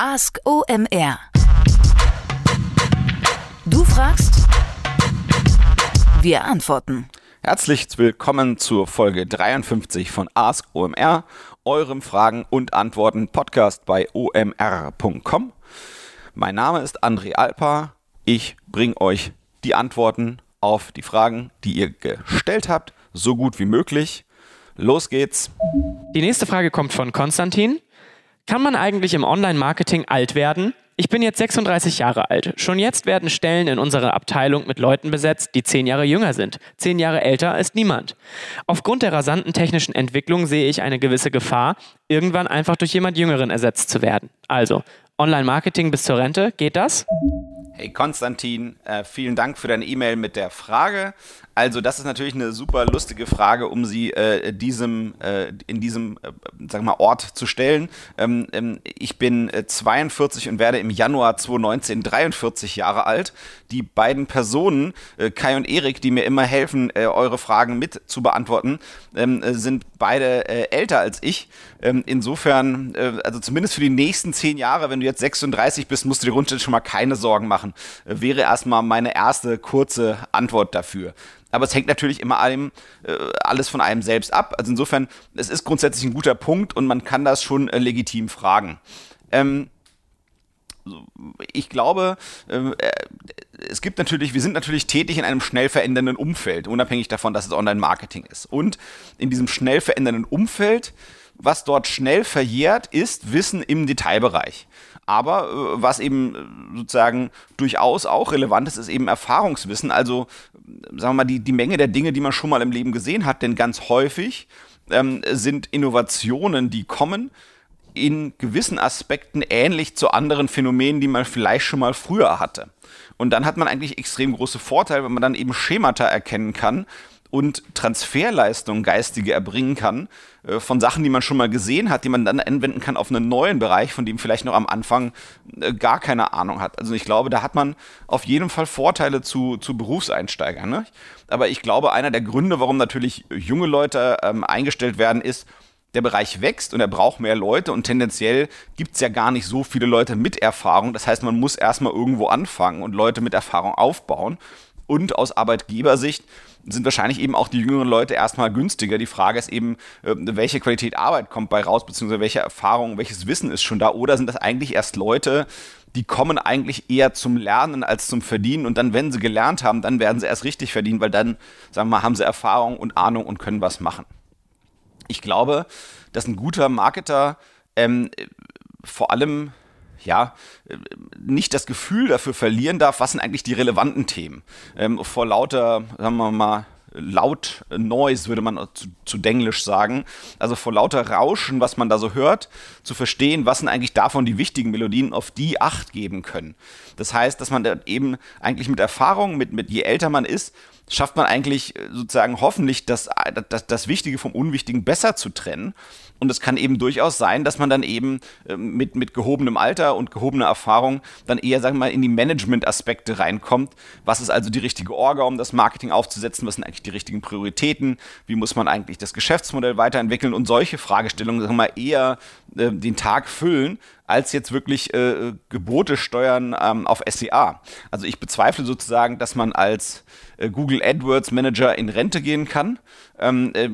Ask OMR. Du fragst, wir antworten. Herzlich willkommen zur Folge 53 von Ask OMR, eurem Fragen und Antworten Podcast bei omr.com. Mein Name ist André Alpa. Ich bringe euch die Antworten auf die Fragen, die ihr gestellt habt, so gut wie möglich. Los geht's. Die nächste Frage kommt von Konstantin. Kann man eigentlich im Online-Marketing alt werden? Ich bin jetzt 36 Jahre alt. Schon jetzt werden Stellen in unserer Abteilung mit Leuten besetzt, die zehn Jahre jünger sind. Zehn Jahre älter ist niemand. Aufgrund der rasanten technischen Entwicklung sehe ich eine gewisse Gefahr, irgendwann einfach durch jemand Jüngeren ersetzt zu werden. Also, Online-Marketing bis zur Rente, geht das? Hey Konstantin, äh, vielen Dank für deine E-Mail mit der Frage. Also das ist natürlich eine super lustige Frage, um sie äh, diesem, äh, in diesem äh, sag mal, Ort zu stellen. Ähm, ähm, ich bin 42 äh, und werde im Januar 2019 43 Jahre alt. Die beiden Personen, äh, Kai und Erik, die mir immer helfen, äh, eure Fragen mit zu beantworten, ähm, sind beide älter als ich. Ähm, insofern, also zumindest für die nächsten zehn Jahre, wenn du jetzt 36 bist, musst du dir grundsätzlich schon mal keine Sorgen machen. wäre erstmal meine erste kurze Antwort dafür. Aber es hängt natürlich immer allem, äh, alles von einem selbst ab. Also insofern, es ist grundsätzlich ein guter Punkt und man kann das schon äh, legitim fragen. Ähm, ich glaube, ähm, äh, es gibt natürlich, wir sind natürlich tätig in einem schnell verändernden Umfeld, unabhängig davon, dass es Online-Marketing ist. Und in diesem schnell verändernden Umfeld, was dort schnell verjährt, ist Wissen im Detailbereich. Aber äh, was eben äh, sozusagen durchaus auch relevant ist, ist eben Erfahrungswissen. Also, sagen wir mal, die, die Menge der Dinge, die man schon mal im Leben gesehen hat. Denn ganz häufig ähm, sind Innovationen, die kommen, in gewissen Aspekten ähnlich zu anderen Phänomenen, die man vielleicht schon mal früher hatte. Und dann hat man eigentlich extrem große Vorteile, wenn man dann eben Schemata erkennen kann, und Transferleistung geistige erbringen kann äh, von Sachen, die man schon mal gesehen hat, die man dann anwenden kann auf einen neuen Bereich, von dem vielleicht noch am Anfang äh, gar keine Ahnung hat. Also ich glaube, da hat man auf jeden Fall Vorteile zu, zu Berufseinsteigern. Ne? Aber ich glaube, einer der Gründe, warum natürlich junge Leute ähm, eingestellt werden, ist, der Bereich wächst und er braucht mehr Leute und tendenziell gibt es ja gar nicht so viele Leute mit Erfahrung. Das heißt, man muss erstmal irgendwo anfangen und Leute mit Erfahrung aufbauen. Und aus Arbeitgebersicht sind wahrscheinlich eben auch die jüngeren Leute erstmal günstiger. Die Frage ist eben, äh, welche Qualität Arbeit kommt bei raus, beziehungsweise welche Erfahrung, welches Wissen ist schon da, oder sind das eigentlich erst Leute, die kommen eigentlich eher zum Lernen als zum Verdienen und dann, wenn sie gelernt haben, dann werden sie erst richtig verdienen, weil dann, sagen wir mal, haben sie Erfahrung und Ahnung und können was machen. Ich glaube, dass ein guter Marketer ähm, vor allem ja, nicht das Gefühl dafür verlieren darf, was sind eigentlich die relevanten Themen. Ähm, vor lauter, sagen wir mal, laut Noise, würde man zu, zu Denglisch sagen. Also vor lauter Rauschen, was man da so hört, zu verstehen, was sind eigentlich davon die wichtigen Melodien, auf die Acht geben können. Das heißt, dass man da eben eigentlich mit Erfahrung, mit, mit je älter man ist, schafft man eigentlich äh, sozusagen hoffentlich das, das, das Wichtige vom Unwichtigen besser zu trennen. Und es kann eben durchaus sein, dass man dann eben ähm, mit, mit gehobenem Alter und gehobener Erfahrung dann eher, sagen wir mal, in die Management-Aspekte reinkommt. Was ist also die richtige Orga, um das Marketing aufzusetzen? Was sind eigentlich die richtigen Prioritäten? Wie muss man eigentlich das Geschäftsmodell weiterentwickeln? Und solche Fragestellungen, sagen wir mal, eher äh, den Tag füllen, als jetzt wirklich äh, Gebote steuern ähm, auf SEA. Also ich bezweifle sozusagen, dass man als äh, Google AdWords Manager in Rente gehen kann. Ähm, äh,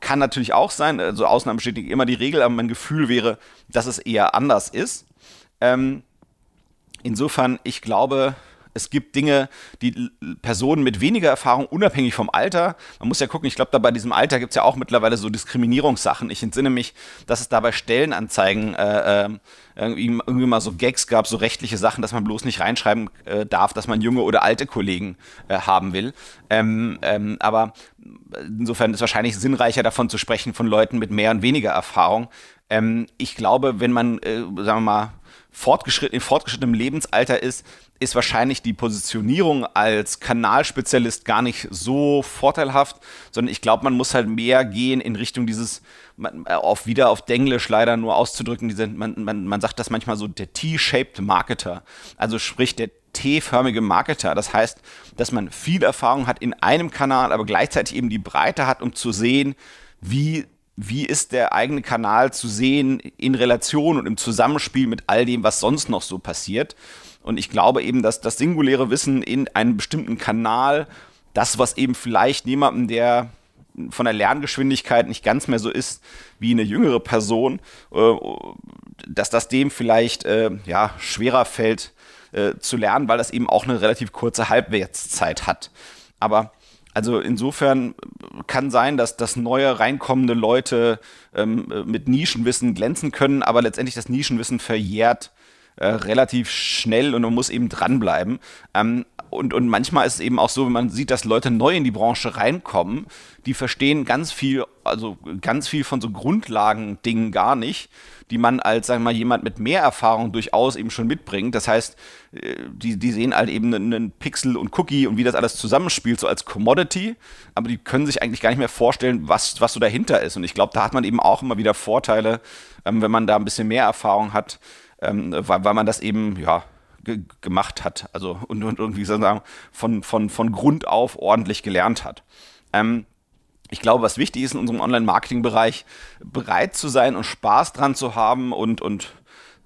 kann natürlich auch sein, also Ausnahmen bestätigen immer die Regel, aber mein Gefühl wäre, dass es eher anders ist. Ähm, insofern, ich glaube, es gibt Dinge, die Personen mit weniger Erfahrung, unabhängig vom Alter, man muss ja gucken, ich glaube, da bei diesem Alter gibt es ja auch mittlerweile so Diskriminierungssachen. Ich entsinne mich, dass es da bei Stellenanzeigen äh, äh, irgendwie, irgendwie, mal so Gags gab, so rechtliche Sachen, dass man bloß nicht reinschreiben äh, darf, dass man junge oder alte Kollegen äh, haben will. Ähm, ähm, aber insofern ist es wahrscheinlich sinnreicher davon zu sprechen von Leuten mit mehr und weniger Erfahrung. Ähm, ich glaube, wenn man, äh, sagen wir mal, fortgeschritten, in fortgeschrittenem Lebensalter ist, ist wahrscheinlich die Positionierung als Kanalspezialist gar nicht so vorteilhaft, sondern ich glaube, man muss halt mehr gehen in Richtung dieses, äh, auf wieder auf Denglisch leider nur auszudrücken, diese, man, man, man sagt das manchmal so, der T-shaped Marketer, also sprich der T-förmige Marketer. Das heißt, dass man viel Erfahrung hat in einem Kanal, aber gleichzeitig eben die Breite hat, um zu sehen, wie wie ist der eigene Kanal zu sehen in Relation und im Zusammenspiel mit all dem, was sonst noch so passiert. Und ich glaube eben, dass das singuläre Wissen in einem bestimmten Kanal, das, was eben vielleicht jemandem, der von der Lerngeschwindigkeit nicht ganz mehr so ist wie eine jüngere Person, äh, dass das dem vielleicht äh, ja, schwerer fällt äh, zu lernen, weil das eben auch eine relativ kurze Halbwertszeit hat. Aber also insofern kann sein, dass, dass neue reinkommende Leute ähm, mit Nischenwissen glänzen können, aber letztendlich das Nischenwissen verjährt äh, relativ schnell und man muss eben dranbleiben. Ähm, und, und manchmal ist es eben auch so, wenn man sieht, dass Leute neu in die Branche reinkommen, die verstehen ganz viel, also ganz viel von so Grundlagendingen gar nicht, die man als, sagen wir mal, jemand mit mehr Erfahrung durchaus eben schon mitbringt. Das heißt, äh, die, die sehen halt eben einen Pixel und Cookie und wie das alles zusammenspielt, so als Commodity, aber die können sich eigentlich gar nicht mehr vorstellen, was, was so dahinter ist. Und ich glaube, da hat man eben auch immer wieder Vorteile, ähm, wenn man da ein bisschen mehr Erfahrung hat, ähm, weil, weil man das eben, ja, ge gemacht hat. Also und, und irgendwie sozusagen von, von, von Grund auf ordentlich gelernt hat. Ähm, ich glaube, was wichtig ist in unserem Online-Marketing-Bereich, bereit zu sein und Spaß dran zu haben und, und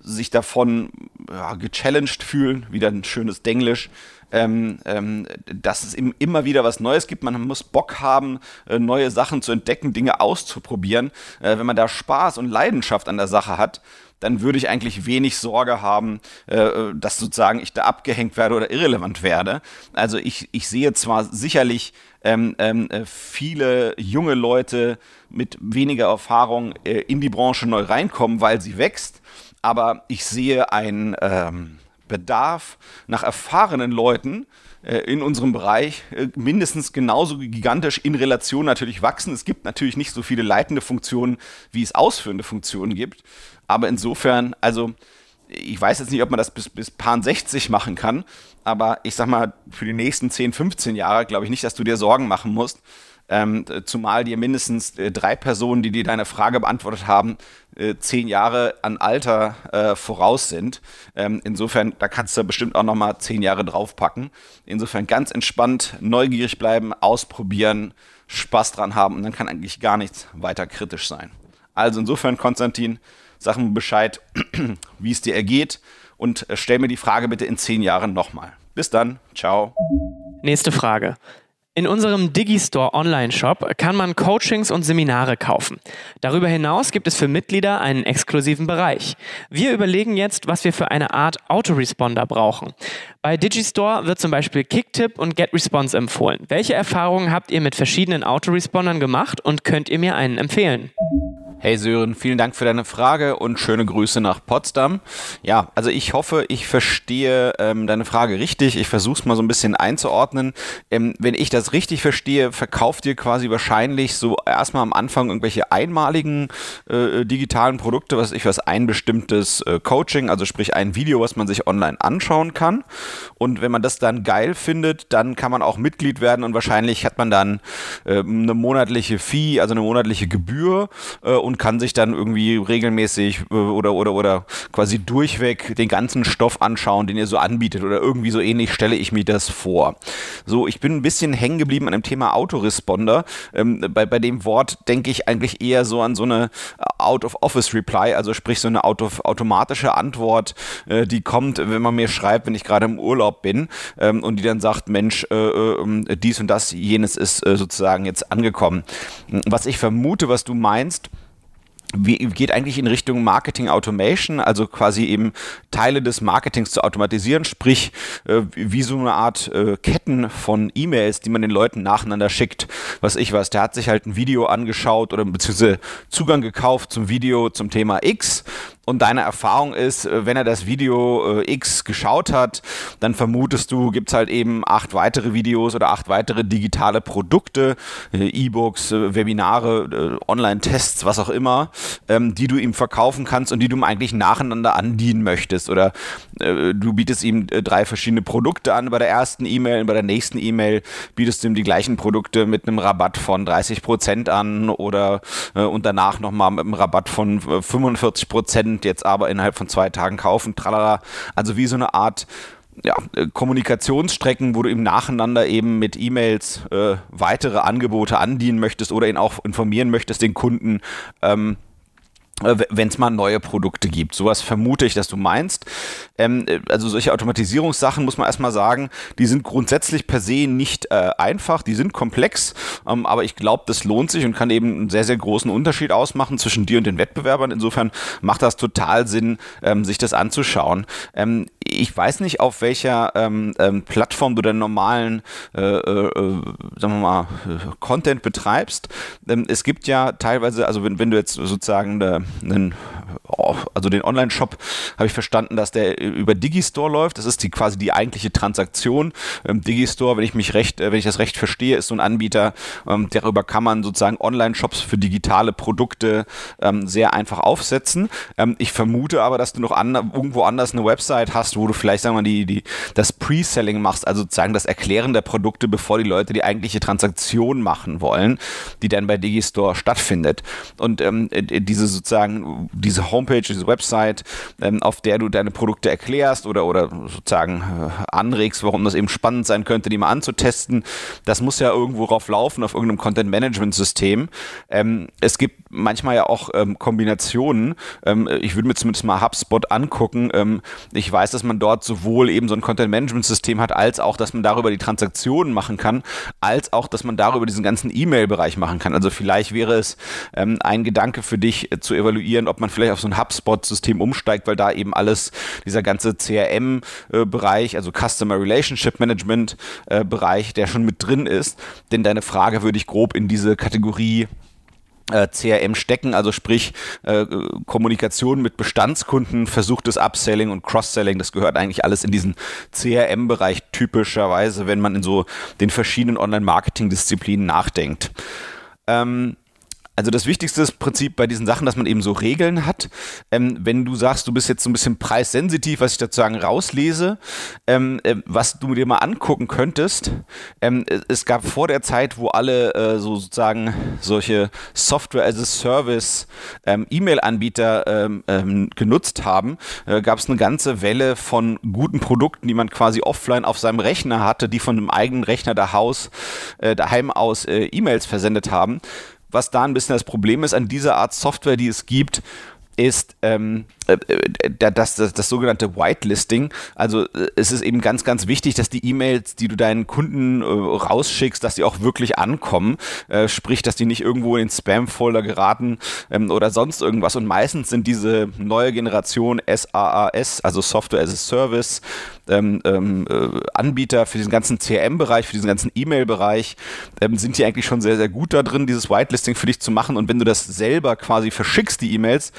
sich davon ja, gechallenged fühlen, wieder ein schönes Denglisch, ähm, ähm, dass es eben immer wieder was Neues gibt. Man muss Bock haben, äh, neue Sachen zu entdecken, Dinge auszuprobieren. Äh, wenn man da Spaß und Leidenschaft an der Sache hat, dann würde ich eigentlich wenig Sorge haben, äh, dass sozusagen ich da abgehängt werde oder irrelevant werde. Also ich, ich sehe zwar sicherlich ähm, ähm, äh, viele junge Leute mit weniger Erfahrung äh, in die Branche neu reinkommen, weil sie wächst, aber ich sehe einen ähm, Bedarf nach erfahrenen Leuten, äh, in unserem Bereich äh, mindestens genauso gigantisch in Relation natürlich wachsen. Es gibt natürlich nicht so viele leitende Funktionen, wie es ausführende Funktionen gibt. Aber insofern, also ich weiß jetzt nicht, ob man das bis, bis Pan 60 machen kann, aber ich sag mal, für die nächsten 10, 15 Jahre glaube ich nicht, dass du dir Sorgen machen musst. Ähm, zumal dir mindestens äh, drei Personen, die dir deine Frage beantwortet haben, äh, zehn Jahre an Alter äh, voraus sind. Ähm, insofern, da kannst du bestimmt auch nochmal zehn Jahre draufpacken. Insofern ganz entspannt, neugierig bleiben, ausprobieren, Spaß dran haben und dann kann eigentlich gar nichts weiter kritisch sein. Also insofern, Konstantin, sag mir Bescheid, wie es dir ergeht und äh, stell mir die Frage bitte in zehn Jahren nochmal. Bis dann, ciao. Nächste Frage. In unserem Digistore Online-Shop kann man Coachings und Seminare kaufen. Darüber hinaus gibt es für Mitglieder einen exklusiven Bereich. Wir überlegen jetzt, was wir für eine Art Autoresponder brauchen. Bei Digistore wird zum Beispiel Kicktip und GetResponse empfohlen. Welche Erfahrungen habt ihr mit verschiedenen Autorespondern gemacht und könnt ihr mir einen empfehlen? Hey Sören, vielen Dank für deine Frage und schöne Grüße nach Potsdam. Ja, also ich hoffe, ich verstehe ähm, deine Frage richtig. Ich versuche es mal so ein bisschen einzuordnen. Ähm, wenn ich das richtig verstehe, verkauft ihr quasi wahrscheinlich so erstmal am Anfang irgendwelche einmaligen äh, digitalen Produkte, was ich was ein bestimmtes äh, Coaching, also sprich ein Video, was man sich online anschauen kann. Und wenn man das dann geil findet, dann kann man auch Mitglied werden und wahrscheinlich hat man dann äh, eine monatliche Fee, also eine monatliche Gebühr äh, und kann sich dann irgendwie regelmäßig äh, oder, oder, oder quasi durchweg den ganzen Stoff anschauen, den ihr so anbietet oder irgendwie so ähnlich stelle ich mir das vor. So, ich bin ein bisschen hängen geblieben an dem Thema Autoresponder. Ähm, bei, bei dem Wort denke ich eigentlich eher so an so eine Out-of-Office-Reply, also sprich so eine Auto automatische Antwort, äh, die kommt, wenn man mir schreibt, wenn ich gerade im Urlaub bin ähm, und die dann sagt, Mensch, äh, äh, dies und das, jenes ist äh, sozusagen jetzt angekommen. Was ich vermute, was du meinst, wie, geht eigentlich in Richtung Marketing Automation, also quasi eben Teile des Marketings zu automatisieren, sprich äh, wie so eine Art äh, Ketten von E-Mails, die man den Leuten nacheinander schickt. Was ich weiß, der hat sich halt ein Video angeschaut oder beziehungsweise Zugang gekauft zum Video zum Thema X und deine Erfahrung ist, äh, wenn er das Video äh, X geschaut hat, dann vermutest du, gibt es halt eben acht weitere Videos oder acht weitere digitale Produkte, äh, E-Books, äh, Webinare, äh, Online-Tests, was auch immer, ähm, die du ihm verkaufen kannst und die du ihm eigentlich nacheinander andienen möchtest. Oder äh, du bietest ihm drei verschiedene Produkte an bei der ersten E-Mail und bei der nächsten E-Mail bietest du ihm die gleichen Produkte mit einem Rabatt von 30 Prozent an oder und danach nochmal mit einem Rabatt von 45 Prozent jetzt aber innerhalb von zwei Tagen kaufen, tralala. Also wie so eine Art ja, äh, Kommunikationsstrecken, wo du im Nacheinander eben mit E-Mails äh, weitere Angebote andienen möchtest oder ihn auch informieren möchtest, den Kunden. Ähm, äh, wenn es mal neue Produkte gibt. Sowas vermute ich, dass du meinst. Ähm, äh, also solche Automatisierungssachen muss man erstmal sagen, die sind grundsätzlich per se nicht äh, einfach, die sind komplex, ähm, aber ich glaube, das lohnt sich und kann eben einen sehr, sehr großen Unterschied ausmachen zwischen dir und den Wettbewerbern. Insofern macht das total Sinn, ähm, sich das anzuschauen. Ähm, ich weiß nicht, auf welcher ähm, ähm, Plattform du deinen normalen, äh, äh, sagen wir mal, Content betreibst. es gibt ja teilweise, also wenn, wenn du jetzt sozusagen eine einen, also den Online-Shop habe ich verstanden, dass der über Digistore läuft. Das ist die quasi die eigentliche Transaktion. Ähm, Digistore, wenn ich mich recht, äh, wenn ich das recht verstehe, ist so ein Anbieter, ähm, darüber kann man sozusagen Online-Shops für digitale Produkte ähm, sehr einfach aufsetzen. Ähm, ich vermute aber, dass du noch an, irgendwo anders eine Website hast, wo du vielleicht, sagen wir mal, die, die, das Pre-Selling machst, also sozusagen das Erklären der Produkte, bevor die Leute die eigentliche Transaktion machen wollen, die dann bei Digistore stattfindet. Und ähm, diese sozusagen sozusagen diese Homepage, diese Website, ähm, auf der du deine Produkte erklärst oder, oder sozusagen äh, anregst, warum das eben spannend sein könnte, die mal anzutesten. Das muss ja irgendwo drauf laufen, auf irgendeinem Content-Management-System. Ähm, es gibt manchmal ja auch ähm, Kombinationen. Ähm, ich würde mir zumindest mal HubSpot angucken. Ähm, ich weiß, dass man dort sowohl eben so ein Content-Management-System hat, als auch, dass man darüber die Transaktionen machen kann, als auch, dass man darüber diesen ganzen E-Mail-Bereich machen kann. Also vielleicht wäre es ähm, ein Gedanke für dich äh, zu evaluieren, ob man vielleicht auf so ein HubSpot-System umsteigt, weil da eben alles, dieser ganze CRM-Bereich, also Customer Relationship Management-Bereich, äh, der schon mit drin ist. Denn deine Frage würde ich grob in diese Kategorie äh, CRM stecken, also sprich äh, Kommunikation mit Bestandskunden, versuchtes Upselling und Cross-Selling, das gehört eigentlich alles in diesen CRM-Bereich typischerweise, wenn man in so den verschiedenen Online-Marketing-Disziplinen nachdenkt. Ähm, also das wichtigste Prinzip bei diesen Sachen, dass man eben so Regeln hat. Ähm, wenn du sagst, du bist jetzt so ein bisschen preissensitiv, was ich dazu sagen rauslese, ähm, äh, was du dir mal angucken könntest, ähm, es gab vor der Zeit, wo alle äh, so sozusagen solche Software as a Service ähm, E-Mail-Anbieter ähm, ähm, genutzt haben, äh, gab es eine ganze Welle von guten Produkten, die man quasi offline auf seinem Rechner hatte, die von einem eigenen Rechner äh, daheim aus äh, E-Mails versendet haben was da ein bisschen das Problem ist an dieser Art Software, die es gibt, ist ähm, äh, äh, das, das, das sogenannte Whitelisting. Also äh, es ist eben ganz, ganz wichtig, dass die E-Mails, die du deinen Kunden äh, rausschickst, dass die auch wirklich ankommen. Äh, sprich, dass die nicht irgendwo in den Spam-Folder geraten ähm, oder sonst irgendwas. Und meistens sind diese neue Generation SaaS, also Software as a Service, ähm, ähm, äh, Anbieter für diesen ganzen CRM-Bereich, für diesen ganzen E-Mail-Bereich, ähm, sind die eigentlich schon sehr, sehr gut da drin, dieses Whitelisting für dich zu machen. Und wenn du das selber quasi verschickst, die E-Mails,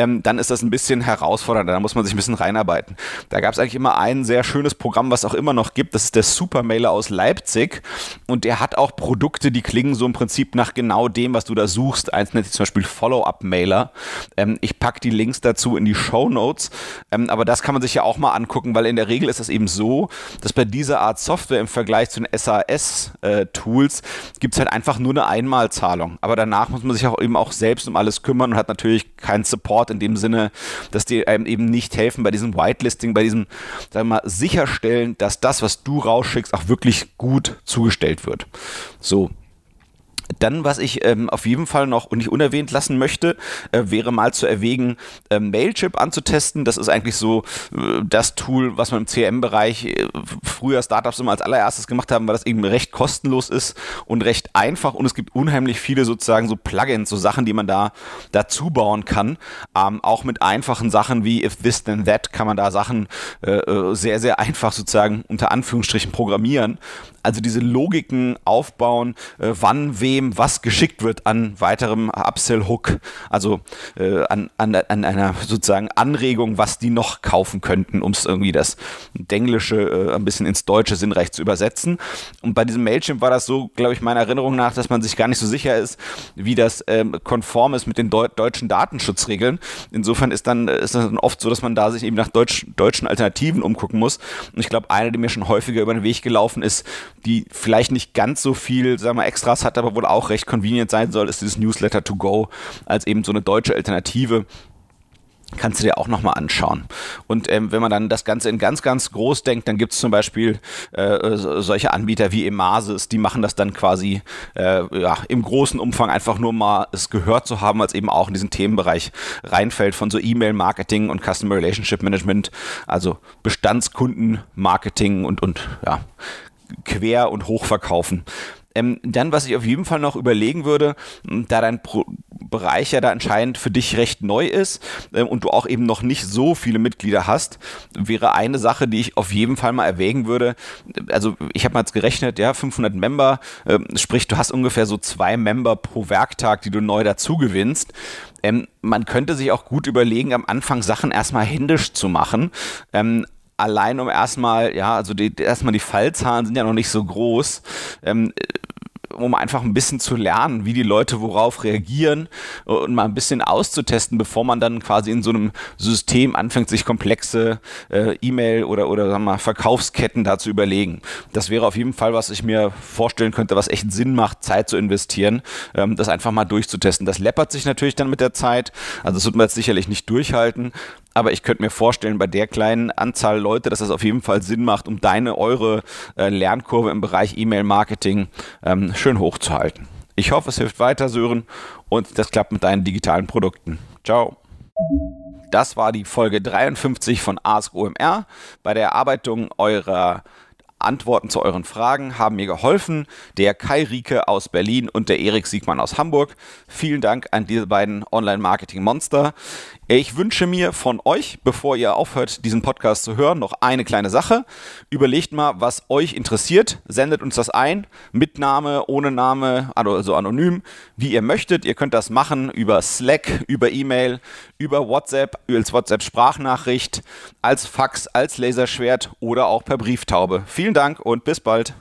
ähm, dann ist das ein bisschen herausfordernder. Da muss man sich ein bisschen reinarbeiten. Da gab es eigentlich immer ein sehr schönes Programm, was auch immer noch gibt. Das ist der Supermailer aus Leipzig. Und der hat auch Produkte, die klingen so im Prinzip nach genau dem, was du da suchst. Eins nennt sich zum Beispiel Follow-up-Mailer. Ähm, ich packe die Links dazu in die Show Notes. Ähm, aber das kann man sich ja auch mal angucken, weil in der Regel ist es eben so, dass bei dieser Art Software im Vergleich zu den SAS-Tools äh, gibt es halt einfach nur eine Einmalzahlung. Aber danach muss man sich auch eben auch selbst um alles kümmern und hat natürlich keinen Support In dem Sinne, dass die einem eben nicht helfen bei diesem Whitelisting, bei diesem, sagen wir mal, sicherstellen, dass das, was du rausschickst, auch wirklich gut zugestellt wird. So, dann, was ich ähm, auf jeden Fall noch nicht unerwähnt lassen möchte, äh, wäre mal zu erwägen, äh, Mailchimp anzutesten. Das ist eigentlich so äh, das Tool, was man im CM-Bereich äh, früher Startups immer als allererstes gemacht haben, weil das eben recht kostenlos ist und recht einfach und es gibt unheimlich viele sozusagen so Plugins, so Sachen, die man da dazu bauen kann. Ähm, auch mit einfachen Sachen wie If This Then That kann man da Sachen äh, äh, sehr, sehr einfach sozusagen unter Anführungsstrichen programmieren also diese Logiken aufbauen, äh, wann wem was geschickt wird an weiterem Upsell-Hook, also äh, an, an, an einer sozusagen Anregung, was die noch kaufen könnten, um es irgendwie das Denglische äh, ein bisschen ins Deutsche sinnreich zu übersetzen. Und bei diesem Mailchimp war das so, glaube ich, meiner Erinnerung nach, dass man sich gar nicht so sicher ist, wie das ähm, konform ist mit den Deu deutschen Datenschutzregeln. Insofern ist dann ist dann oft so, dass man da sich eben nach Deutsch, deutschen Alternativen umgucken muss. Und ich glaube, eine, die mir schon häufiger über den Weg gelaufen ist, die vielleicht nicht ganz so viel, sagen wir, Extras hat, aber wohl auch recht convenient sein soll, ist dieses Newsletter to go als eben so eine deutsche Alternative kannst du dir auch nochmal anschauen. Und ähm, wenn man dann das Ganze in ganz, ganz groß denkt, dann gibt es zum Beispiel äh, solche Anbieter wie Emasis, die machen das dann quasi äh, ja, im großen Umfang einfach nur mal es gehört zu haben, als eben auch in diesen Themenbereich reinfällt von so E-Mail-Marketing und Customer Relationship Management, also Bestandskunden-Marketing und, und ja, quer und hochverkaufen. Ähm, dann, was ich auf jeden Fall noch überlegen würde, da dein Pro Bereich ja da anscheinend für dich recht neu ist ähm, und du auch eben noch nicht so viele Mitglieder hast, wäre eine Sache, die ich auf jeden Fall mal erwägen würde. Also ich habe mal jetzt gerechnet, ja, 500 Member, äh, sprich du hast ungefähr so zwei Member pro Werktag, die du neu dazu gewinnst. Ähm, man könnte sich auch gut überlegen, am Anfang Sachen erstmal händisch zu machen. Ähm, allein um erstmal, ja, also die, erstmal die Fallzahlen sind ja noch nicht so groß. Ähm, um einfach ein bisschen zu lernen, wie die Leute worauf reagieren und mal ein bisschen auszutesten, bevor man dann quasi in so einem System anfängt, sich komplexe äh, E-Mail oder, oder sagen wir mal, Verkaufsketten da zu überlegen. Das wäre auf jeden Fall, was ich mir vorstellen könnte, was echt Sinn macht, Zeit zu investieren, ähm, das einfach mal durchzutesten. Das läppert sich natürlich dann mit der Zeit. Also das wird man jetzt sicherlich nicht durchhalten, aber ich könnte mir vorstellen, bei der kleinen Anzahl Leute, dass das auf jeden Fall Sinn macht, um deine, eure äh, Lernkurve im Bereich E-Mail-Marketing ähm, schön hochzuhalten. Ich hoffe, es hilft weiter, Sören, und das klappt mit deinen digitalen Produkten. Ciao. Das war die Folge 53 von Ask OMR. Bei der Erarbeitung eurer Antworten zu euren Fragen haben mir geholfen der Kai Rieke aus Berlin und der Erik Siegmann aus Hamburg. Vielen Dank an diese beiden Online-Marketing-Monster. Ich wünsche mir von euch, bevor ihr aufhört, diesen Podcast zu hören, noch eine kleine Sache. Überlegt mal, was euch interessiert. Sendet uns das ein. Mit Name, ohne Name, also anonym, wie ihr möchtet. Ihr könnt das machen über Slack, über E-Mail, über WhatsApp, als WhatsApp-Sprachnachricht, als Fax, als Laserschwert oder auch per Brieftaube. Vielen Dank und bis bald.